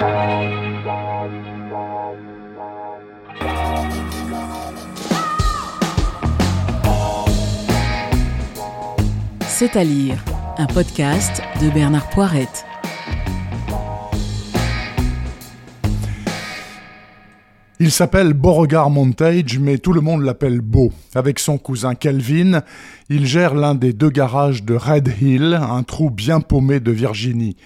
C'est à lire, un podcast de Bernard Poirette. Il s'appelle Beauregard Montage, mais tout le monde l'appelle Beau. Avec son cousin Kelvin, il gère l'un des deux garages de Red Hill, un trou bien paumé de Virginie.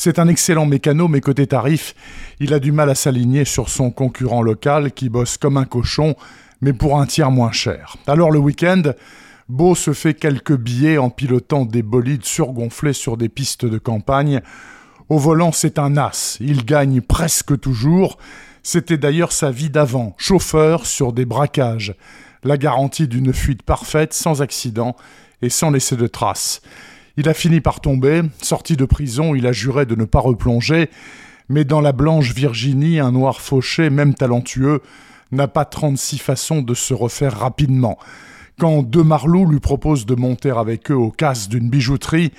C'est un excellent mécano, mais côté tarif, il a du mal à s'aligner sur son concurrent local qui bosse comme un cochon, mais pour un tiers moins cher. Alors le week-end, Beau se fait quelques billets en pilotant des bolides surgonflés sur des pistes de campagne. Au volant, c'est un as. Il gagne presque toujours. C'était d'ailleurs sa vie d'avant, chauffeur sur des braquages. La garantie d'une fuite parfaite, sans accident et sans laisser de traces. Il a fini par tomber. Sorti de prison, il a juré de ne pas replonger. Mais dans la blanche Virginie, un noir fauché, même talentueux, n'a pas 36 façons de se refaire rapidement. Quand deux marlous lui proposent de monter avec eux au casse d'une bijouterie,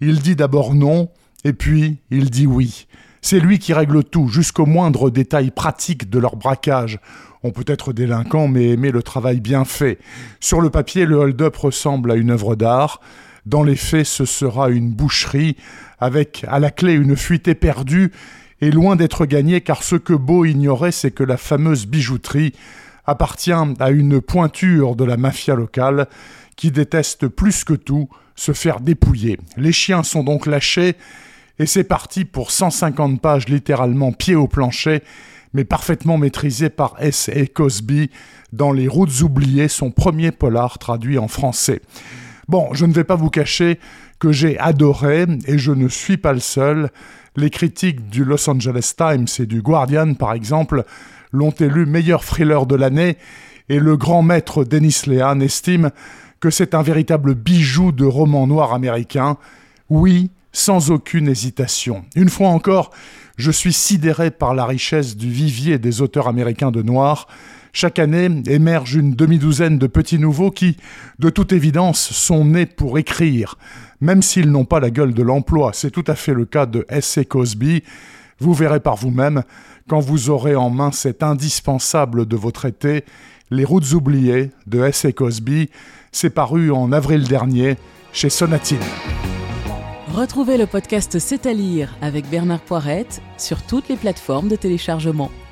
il dit d'abord non, et puis il dit oui. C'est lui qui règle tout, jusqu'au moindre détail pratique de leur braquage. On peut être délinquant, mais aimer le travail bien fait. Sur le papier, le hold-up ressemble à une œuvre d'art. Dans les faits, ce sera une boucherie, avec à la clé une fuite éperdue, et loin d'être gagnée, car ce que Beau ignorait, c'est que la fameuse bijouterie appartient à une pointure de la mafia locale qui déteste plus que tout se faire dépouiller. Les chiens sont donc lâchés et c'est parti pour 150 pages littéralement pied au plancher, mais parfaitement maîtrisé par S. A. Cosby dans Les Routes oubliées, son premier polar traduit en français. Bon, je ne vais pas vous cacher que j'ai adoré, et je ne suis pas le seul, les critiques du Los Angeles Times et du Guardian, par exemple, l'ont élu meilleur thriller de l'année, et le grand maître Dennis Lehan estime que c'est un véritable bijou de roman noir américain. Oui, sans aucune hésitation. Une fois encore, je suis sidéré par la richesse du vivier des auteurs américains de noir. Chaque année émerge une demi-douzaine de petits nouveaux qui, de toute évidence, sont nés pour écrire, même s'ils n'ont pas la gueule de l'emploi. C'est tout à fait le cas de S.A. Cosby. Vous verrez par vous-même quand vous aurez en main cet indispensable de vos traités, Les routes oubliées de S.A. Cosby. C'est paru en avril dernier chez Sonatine. Retrouvez le podcast C'est à lire avec Bernard Poirette sur toutes les plateformes de téléchargement.